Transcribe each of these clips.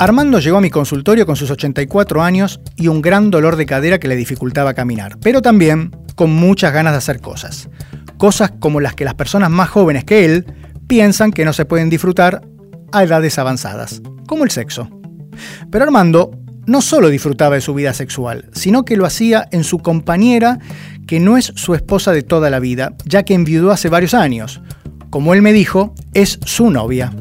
Armando llegó a mi consultorio con sus 84 años y un gran dolor de cadera que le dificultaba caminar, pero también con muchas ganas de hacer cosas. Cosas como las que las personas más jóvenes que él piensan que no se pueden disfrutar a edades avanzadas, como el sexo. Pero Armando no solo disfrutaba de su vida sexual, sino que lo hacía en su compañera, que no es su esposa de toda la vida, ya que enviudó hace varios años. Como él me dijo, es su novia.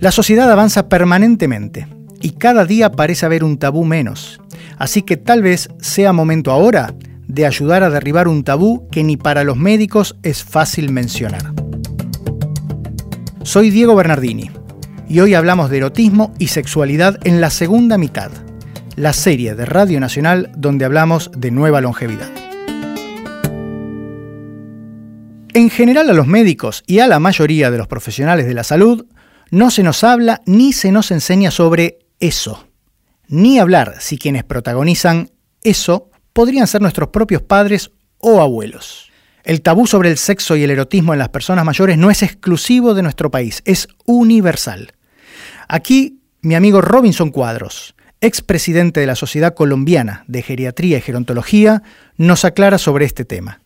La sociedad avanza permanentemente y cada día parece haber un tabú menos. Así que tal vez sea momento ahora de ayudar a derribar un tabú que ni para los médicos es fácil mencionar. Soy Diego Bernardini y hoy hablamos de erotismo y sexualidad en la segunda mitad, la serie de Radio Nacional donde hablamos de nueva longevidad. En general a los médicos y a la mayoría de los profesionales de la salud no se nos habla ni se nos enseña sobre eso. Ni hablar si quienes protagonizan eso podrían ser nuestros propios padres o abuelos. El tabú sobre el sexo y el erotismo en las personas mayores no es exclusivo de nuestro país, es universal. Aquí mi amigo Robinson Cuadros, expresidente de la Sociedad Colombiana de Geriatría y Gerontología, nos aclara sobre este tema.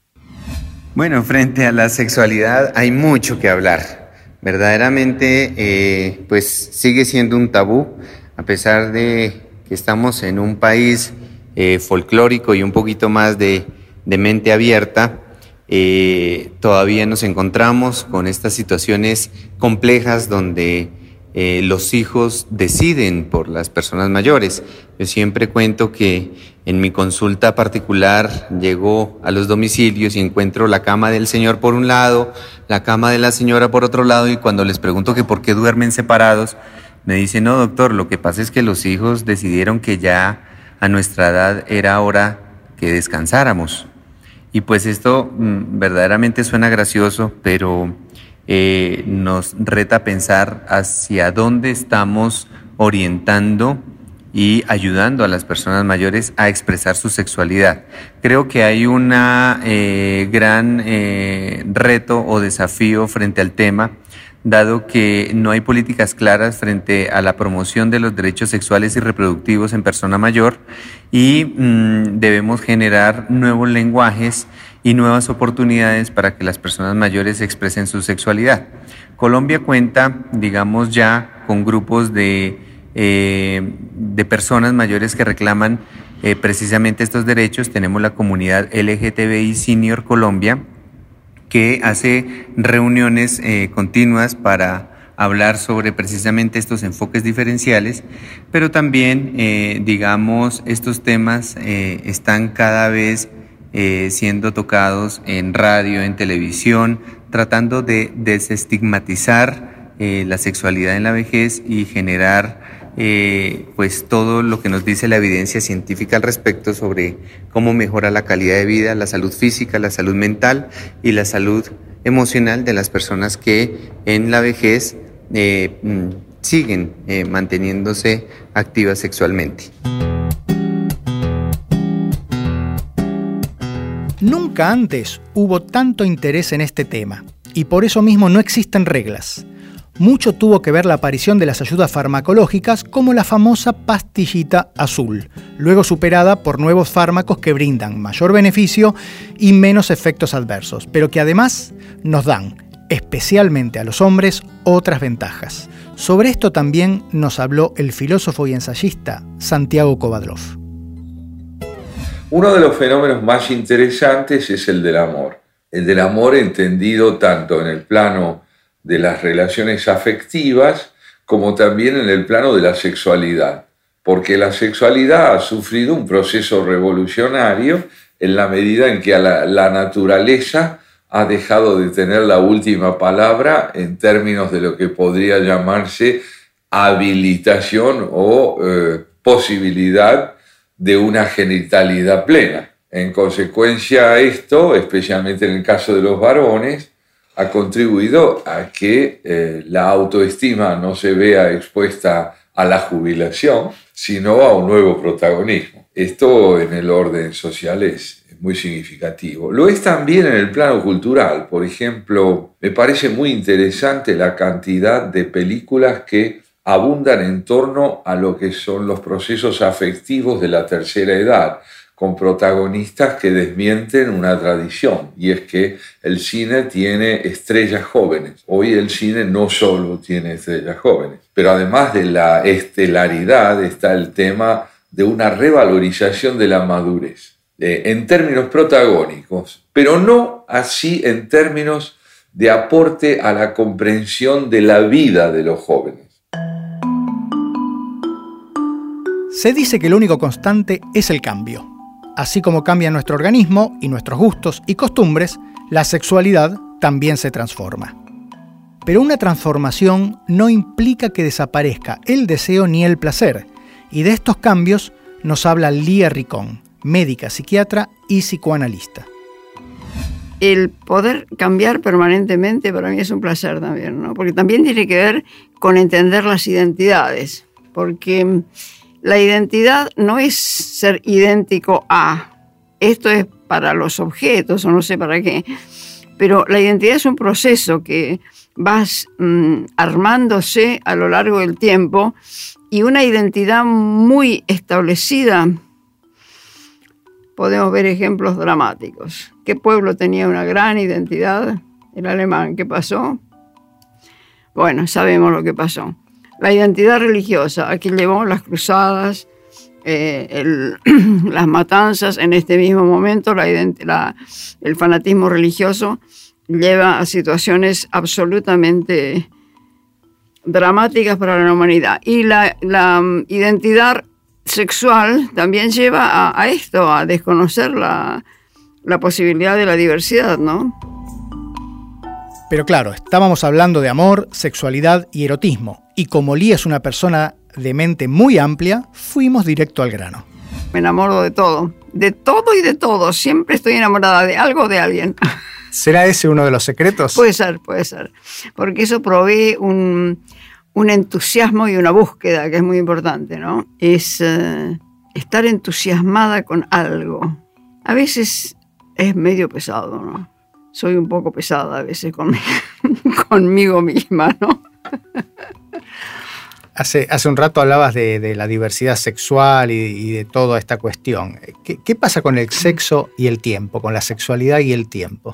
Bueno, frente a la sexualidad hay mucho que hablar verdaderamente eh, pues sigue siendo un tabú, a pesar de que estamos en un país eh, folclórico y un poquito más de, mente abierta, eh, todavía nos encontramos con estas situaciones complejas donde los hijos deciden por las personas mayores. Yo siempre cuento que en mi consulta particular llego a los domicilios y encuentro la cama del señor por un lado, la cama de la señora por otro lado y cuando les pregunto que por qué duermen separados, me dicen, no doctor, lo que pasa es que los hijos decidieron que ya a nuestra edad era hora que descansáramos. Y pues esto mm, verdaderamente suena gracioso, pero eh, nos reta pensar hacia dónde estamos orientando y ayudando a las personas mayores a expresar su sexualidad. Creo que hay un eh, gran eh, reto o desafío frente al tema, dado que no hay políticas claras frente a la promoción de los derechos sexuales y reproductivos en persona mayor y mm, debemos generar nuevos lenguajes y nuevas oportunidades para que las personas mayores expresen su sexualidad. Colombia cuenta, digamos, ya con grupos de eh, de personas mayores que reclaman eh, precisamente estos derechos. Tenemos la comunidad LGTBI Senior Colombia, que hace reuniones eh, continuas para hablar sobre precisamente estos enfoques diferenciales, pero también, digamos, estos temas están cada vez siendo tocados en radio, en televisión, tratando de desestigmatizar la sexualidad en la vejez y generar eh, pues todo lo que nos dice la evidencia científica al respecto sobre cómo mejora la calidad de vida, la salud física, la salud mental y la salud emocional de las personas que en la vejez eh, mm, siguen eh, manteniéndose activas sexualmente. Nunca antes hubo tanto interés en este tema y por eso mismo no existen reglas mucho tuvo que ver la aparición de las ayudas farmacológicas como la famosa pastillita azul, luego superada por nuevos fármacos que brindan mayor beneficio y menos efectos adversos, pero que además nos dan, especialmente a los hombres, otras ventajas. Sobre esto también nos habló el filósofo y ensayista Santiago Kovadlov. Uno de los fenómenos más interesantes es el del amor. El del amor entendido tanto en el plano de las relaciones afectivas como también en el plano de la sexualidad, porque la sexualidad ha sufrido un proceso revolucionario en la medida en que la, naturaleza ha dejado de tener la última palabra en términos de lo que podría llamarse habilitación o eh, posibilidad de una genitalidad plena. En consecuencia a esto, especialmente en el caso de los varones, ha contribuido a que eh, la autoestima no se vea expuesta a la jubilación, sino a un nuevo protagonismo. Esto en el orden social es muy significativo. Lo es también en el plano cultural. Por ejemplo, me parece muy interesante la cantidad de películas que abundan en torno a lo que son los procesos afectivos de la tercera edad, con protagonistas que desmienten una tradición, y es que el cine tiene estrellas jóvenes. Hoy el cine no solo tiene estrellas jóvenes, pero además de la estelaridad está el tema de una revalorización de la madurez, eh, en términos protagónicos, pero no así en términos de aporte a la comprensión de la vida de los jóvenes. Se dice que lo único constante es el cambio. Así como cambia nuestro organismo y nuestros gustos y costumbres, la sexualidad también se transforma. Pero una transformación no implica que desaparezca el deseo ni el placer, y de estos cambios nos habla Lía Ricón, médica, psiquiatra y psicoanalista. El poder cambiar permanentemente para mí es un placer también, ¿no? porque también tiene que ver con entender las identidades, porque la identidad no es ser idéntico a, esto es para los objetos o no sé para qué, pero la identidad es un proceso que vas mm, armándose a lo largo del tiempo y una identidad muy establecida. Podemos ver ejemplos dramáticos. ¿Qué pueblo tenía una gran identidad? El alemán. ¿Qué pasó? Bueno, sabemos lo que pasó la identidad religiosa. Aquí llevó las cruzadas, eh, las matanzas, en este mismo momento la, el fanatismo religioso lleva a situaciones absolutamente dramáticas para la humanidad. Y la, mm, identidad sexual también lleva a, esto, a desconocer la, la posibilidad de la diversidad, ¿no? Pero claro, estábamos hablando de amor, sexualidad y erotismo, y como Lee es una persona de mente muy amplia, fuimos directo al grano. Me enamoro de todo, de todo y de todo. Siempre estoy enamorada de algo o de alguien. ¿Será ese uno de los secretos? Puede ser, puede ser. Porque eso provee un, entusiasmo y una búsqueda que es muy importante, ¿no? Es eh, estar entusiasmada con algo. A veces es medio pesado, ¿no? Soy un poco pesada a veces conmigo misma, ¿no? Hace, hace un rato hablabas de, la diversidad sexual y, de toda esta cuestión. ¿Qué, pasa con el sexo y el tiempo, con la sexualidad y el tiempo?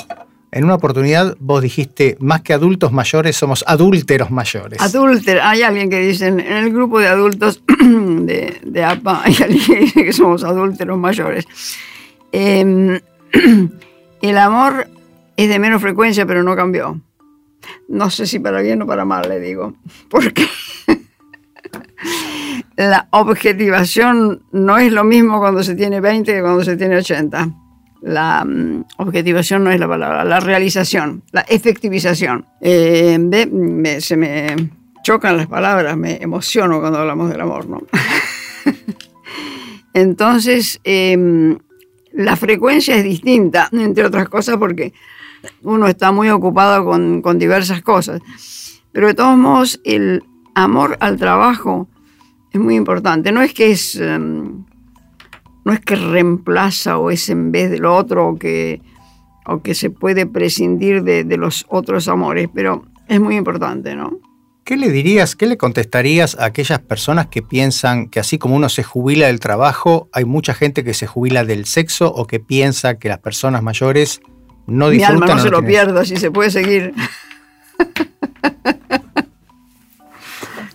En una oportunidad vos dijiste, más que adultos mayores, somos adúlteros mayores. Adúlteros, hay alguien que dice, en el grupo de adultos de, APA, hay alguien que dice que somos adúlteros mayores. Em, el amor es de menos frecuencia, pero no cambió. No sé si para bien o para mal, le digo. Porque la objetivación no es lo mismo cuando se tiene 20 que cuando se tiene 80. La mm, objetivación no es la palabra, la realización, la efectivización. Eh, se me chocan las palabras, me emociono cuando hablamos del amor, ¿no? Entonces, em, la frecuencia es distinta, entre otras cosas, porque uno está muy ocupado con, con diversas cosas. Pero de todos modos, el amor al trabajo es muy importante. No es que es, em, no es que reemplaza o es en vez de lo otro o que, o que se puede prescindir de, de los otros amores, pero es muy importante, ¿no? ¿Qué le dirías, qué le contestarías a aquellas personas que piensan que así como uno se jubila del trabajo, hay mucha gente que se jubila del sexo o que piensa que las personas mayores no disfrutan? Mi alma no se lo pierda, si se puede seguir.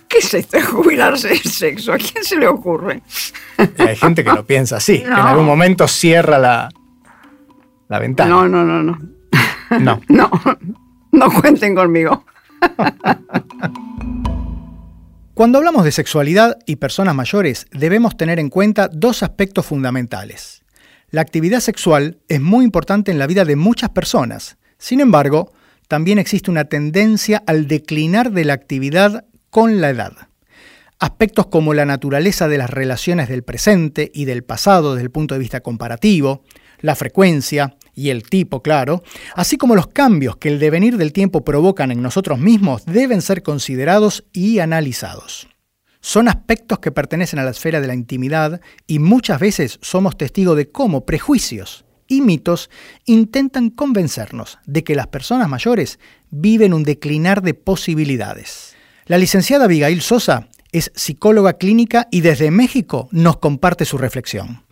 ¿Qué es esto de jubilarse del sexo? ¿A quién se le ocurre? hay gente que lo piensa así, que en algún momento cierra la, la ventana. No, no, no, no. No. No, no cuenten conmigo. Cuando hablamos de sexualidad y personas mayores, debemos tener en cuenta dos aspectos fundamentales. La actividad sexual es muy importante en la vida de muchas personas. Sin embargo, también existe una tendencia al declinar de la actividad con la edad. Aspectos como la naturaleza de las relaciones del presente y del pasado desde el punto de vista comparativo, la frecuencia, y el tipo, claro, así como los cambios que el devenir del tiempo provocan en nosotros mismos, deben ser considerados y analizados. Son aspectos que pertenecen a la esfera de la intimidad y muchas veces somos testigos de cómo prejuicios y mitos intentan convencernos de que las personas mayores viven un declinar de posibilidades. La licenciada Abigail Sosa es psicóloga clínica y desde México nos comparte su reflexión.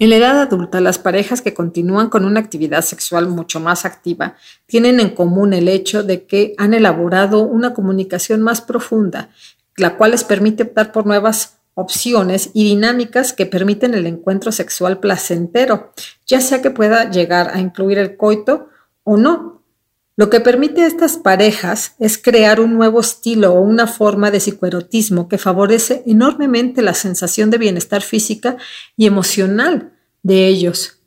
En la edad adulta, las parejas que continúan con una actividad sexual mucho más activa tienen en común el hecho de que han elaborado una comunicación más profunda, la cual les permite optar por nuevas opciones y dinámicas que permiten el encuentro sexual placentero, ya sea que pueda llegar a incluir el coito o no. Lo que permite a estas parejas es crear un nuevo estilo o una forma de psicoerotismo que favorece enormemente la sensación de bienestar física y emocional de ellos.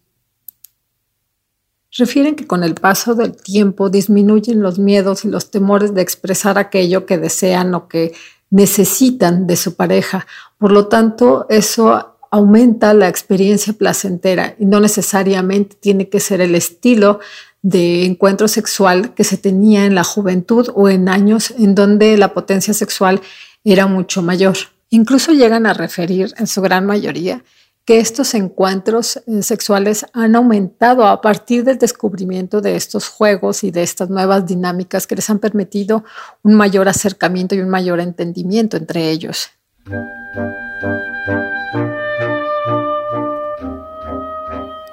Refieren que con el paso del tiempo disminuyen los miedos y los temores de expresar aquello que desean o que necesitan de su pareja. Por lo tanto, eso aumenta la experiencia placentera y no necesariamente tiene que ser el estilo de encuentro sexual que se tenía en la juventud o en años en donde la potencia sexual era mucho mayor. Incluso llegan a referir, en su gran mayoría, que estos encuentros eh, sexuales han aumentado a partir del descubrimiento de estos juegos y de estas nuevas dinámicas que les han permitido un mayor acercamiento y un mayor entendimiento entre ellos.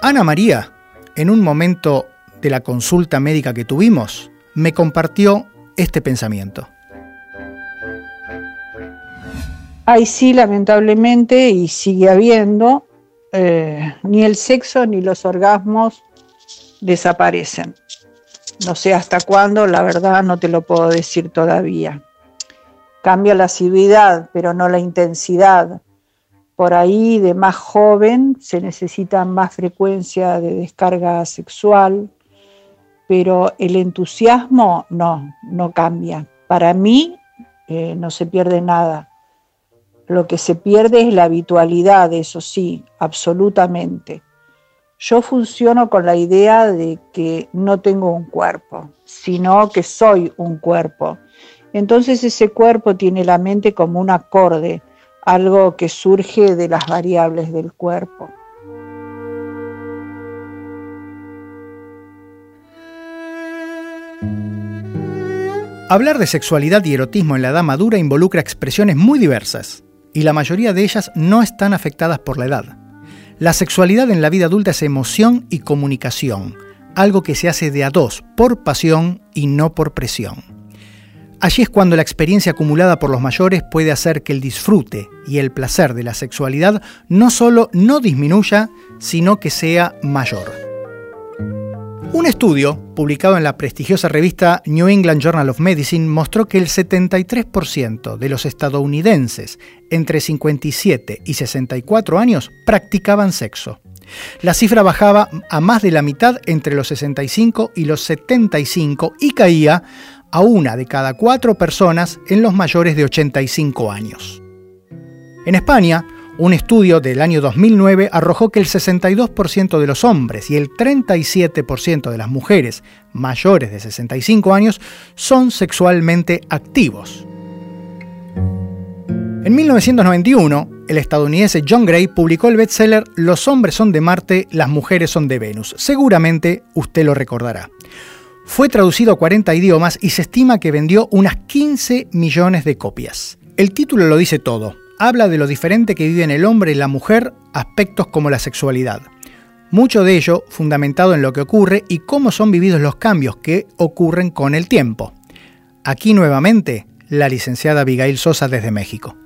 Ana María, en un momento de la consulta médica que tuvimos, me compartió este pensamiento. Hay sí, lamentablemente, y sigue habiendo, eh, ni el sexo ni los orgasmos desaparecen. No sé hasta cuándo, la verdad no te lo puedo decir todavía. Cambia la asiduidad, pero no la intensidad. Por ahí, de más joven, se necesita más frecuencia de descarga sexual, pero el entusiasmo no, no cambia. Para mí eh, no se pierde nada lo que se pierde es la habitualidad, eso sí, absolutamente. Yo funciono con la idea de que no tengo un cuerpo, sino que soy un cuerpo. Entonces ese cuerpo tiene la mente como un acorde, algo que surge de las variables del cuerpo. Hablar de sexualidad y erotismo en la edad madura involucra expresiones muy diversas y la mayoría de ellas no están afectadas por la edad. La sexualidad en la vida adulta es emoción y comunicación, algo que se hace de a dos, por pasión y no por presión. Allí es cuando la experiencia acumulada por los mayores puede hacer que el disfrute y el placer de la sexualidad no solo no disminuya, sino que sea mayor. Un estudio, publicado en la prestigiosa revista New England Journal of Medicine, mostró que el 73% de los estadounidenses entre 57 y 64 años practicaban sexo. La cifra bajaba a más de la mitad entre los 65 y los 75 y caía a una de cada cuatro personas en los mayores de 85 años. En España, un estudio del año 2009 arrojó que el 62% de los hombres y el 37% de las mujeres mayores de 65 años son sexualmente activos. En 1991, el estadounidense John Gray publicó el bestseller Los hombres son de Marte, las mujeres son de Venus. Seguramente usted lo recordará. Fue traducido a 40 idiomas y se estima que vendió unas 15 millones de copias. El título lo dice todo habla de lo diferente que viven el hombre y la mujer aspectos como la sexualidad. Mucho de ello fundamentado en lo que ocurre y cómo son vividos los cambios que ocurren con el tiempo. Aquí nuevamente la licenciada Abigail Sosa desde México.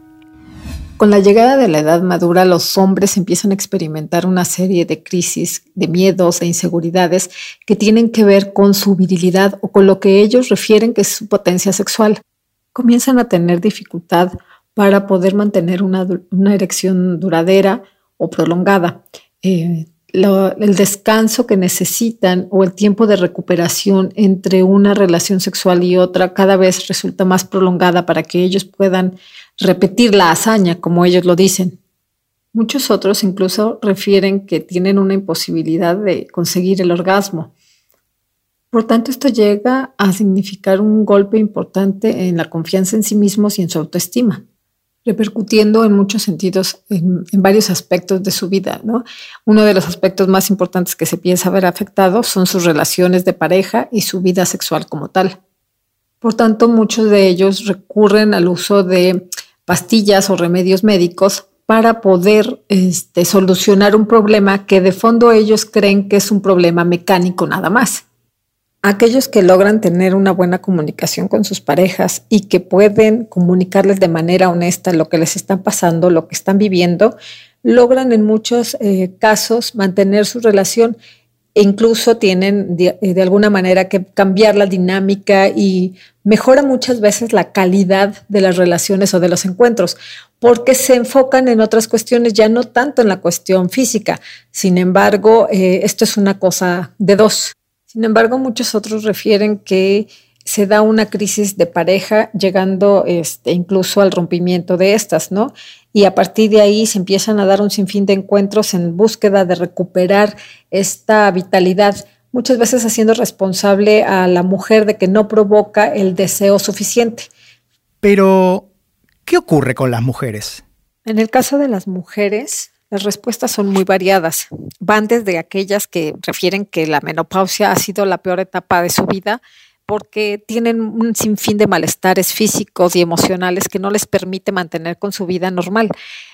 Con la llegada de la edad madura, los hombres empiezan a experimentar una serie de crisis, de miedos e inseguridades que tienen que ver con su virilidad o con lo que ellos refieren que es su potencia sexual. Comienzan a tener dificultad para poder mantener una, erección duradera o prolongada. Eh, el descanso que necesitan o el tiempo de recuperación entre una relación sexual y otra cada vez resulta más prolongada para que ellos puedan repetir la hazaña, como ellos lo dicen. Muchos otros incluso refieren que tienen una imposibilidad de conseguir el orgasmo. Por tanto, esto llega a significar un golpe importante en la confianza en sí mismos y en su autoestima repercutiendo en muchos sentidos en, varios aspectos de su vida. ¿no? Uno de los aspectos más importantes que se piensa haber afectado son sus relaciones de pareja y su vida sexual como tal. Por tanto, muchos de ellos recurren al uso de pastillas o remedios médicos para poder este, solucionar un problema que de fondo ellos creen que es un problema mecánico nada más. Aquellos que logran tener una buena comunicación con sus parejas y que pueden comunicarles de manera honesta lo que les está pasando, lo que están viviendo, logran en muchos eh, casos mantener su relación e incluso tienen de, de, alguna manera que cambiar la dinámica y mejora muchas veces la calidad de las relaciones o de los encuentros, porque se enfocan en otras cuestiones, ya no tanto en la cuestión física. Sin embargo, eh, esto es una cosa de dos. Sin embargo, muchos otros refieren que se da una crisis de pareja, llegando este, incluso al rompimiento de estas, ¿no? Y a partir de ahí se empiezan a dar un sinfín de encuentros en búsqueda de recuperar esta vitalidad, muchas veces haciendo responsable a la mujer de que no provoca el deseo suficiente. Pero, ¿qué ocurre con las mujeres? En el caso de las mujeres, las respuestas son muy variadas. Van desde aquellas que refieren que la menopausia ha sido la peor etapa de su vida, porque tienen un sinfín de malestares físicos y emocionales que no les permite mantener con su vida normal.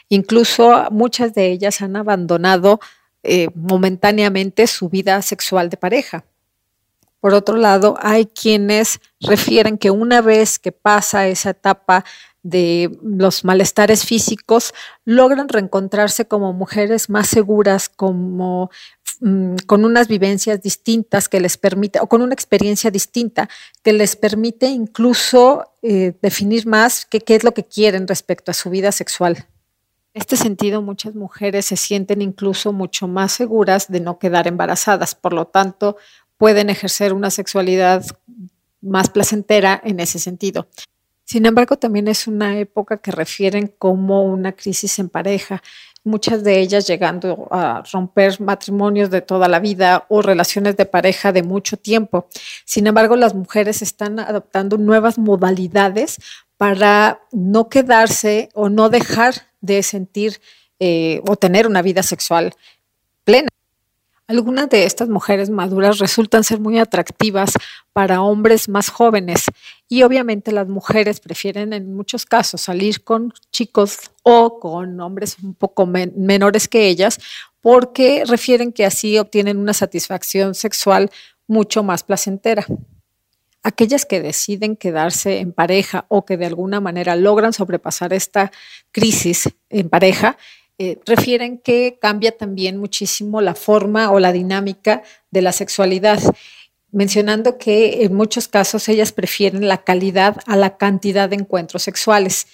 Incluso muchas de ellas han abandonado eh, momentáneamente su vida sexual de pareja. Por otro lado, hay quienes refieren que una vez que pasa esa etapa de los malestares físicos, logran reencontrarse como mujeres más seguras, como mm, con unas vivencias distintas que les permite, o con una experiencia distinta, que les permite incluso eh, definir más qué es lo que quieren respecto a su vida sexual. En este sentido, muchas mujeres se sienten incluso mucho más seguras de no quedar embarazadas, por lo tanto, pueden ejercer una sexualidad más placentera en ese sentido. Sin embargo, también es una época que refieren como una crisis en pareja, muchas de ellas llegando a romper matrimonios de toda la vida o relaciones de pareja de mucho tiempo. Sin embargo, las mujeres están adoptando nuevas modalidades para no quedarse o no dejar de sentir eh, o tener una vida sexual plena. Algunas de estas mujeres maduras resultan ser muy atractivas para hombres más jóvenes y obviamente las mujeres prefieren en muchos casos salir con chicos o con hombres un poco men menores que ellas porque refieren que así obtienen una satisfacción sexual mucho más placentera. Aquellas que deciden quedarse en pareja o que de alguna manera logran sobrepasar esta crisis en pareja eh, refieren que cambia también muchísimo la forma o la dinámica de la sexualidad, mencionando que en muchos casos ellas prefieren la calidad a la cantidad de encuentros sexuales.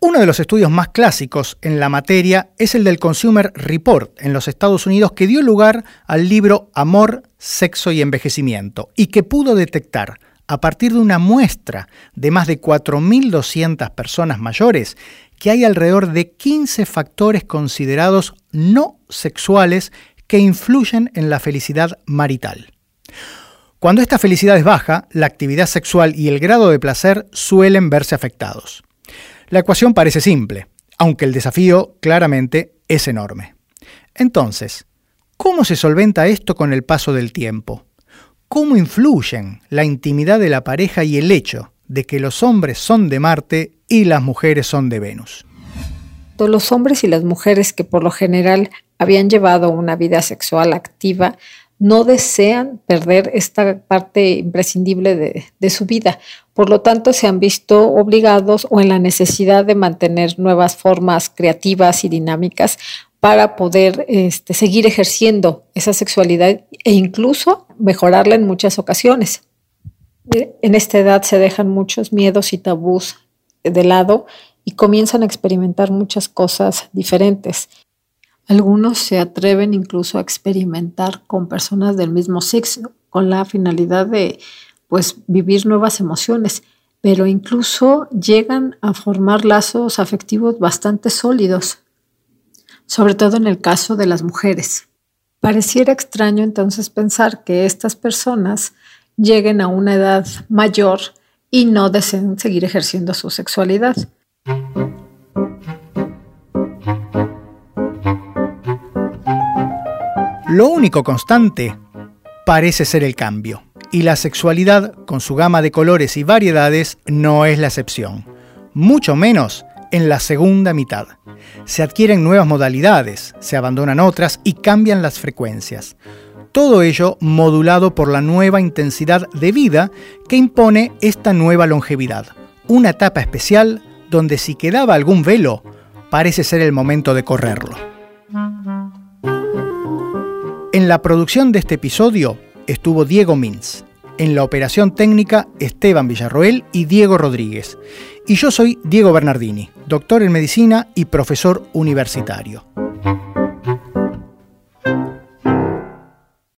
Uno de los estudios más clásicos en la materia es el del Consumer Report en los Estados Unidos que dio lugar al libro Amor, Sexo y Envejecimiento y que pudo detectar a partir de una muestra de más de 4.200 personas mayores que hay alrededor de 15 factores considerados no sexuales que influyen en la felicidad marital. Cuando esta felicidad es baja, la actividad sexual y el grado de placer suelen verse afectados. La ecuación parece simple, aunque el desafío claramente es enorme. Entonces, ¿cómo se solventa esto con el paso del tiempo? ¿Cómo influyen la intimidad de la pareja y el hecho de que los hombres son de Marte y las mujeres son de Venus. Los hombres y las mujeres que por lo general habían llevado una vida sexual activa no desean perder esta parte imprescindible de, su vida. Por lo tanto, se han visto obligados o en la necesidad de mantener nuevas formas creativas y dinámicas para poder este, seguir ejerciendo esa sexualidad e incluso mejorarla en muchas ocasiones. En esta edad se dejan muchos miedos y tabús de lado y comienzan a experimentar muchas cosas diferentes. Algunos se atreven incluso a experimentar con personas del mismo sexo, con la finalidad de pues vivir nuevas emociones, pero incluso llegan a formar lazos afectivos bastante sólidos, sobre todo en el caso de las mujeres. Pareciera extraño entonces pensar que estas personas lleguen a una edad mayor y no deseen seguir ejerciendo su sexualidad. Lo único constante parece ser el cambio, y la sexualidad, con su gama de colores y variedades, no es la excepción, mucho menos en la segunda mitad. Se adquieren nuevas modalidades, se abandonan otras y cambian las frecuencias. Todo ello modulado por la nueva intensidad de vida que impone esta nueva longevidad. Una etapa especial donde si quedaba algún velo, parece ser el momento de correrlo. En la producción de este episodio estuvo Diego Mins. En la operación técnica, Esteban Villarroel y Diego Rodríguez. Y yo soy Diego Bernardini, doctor en medicina y profesor universitario.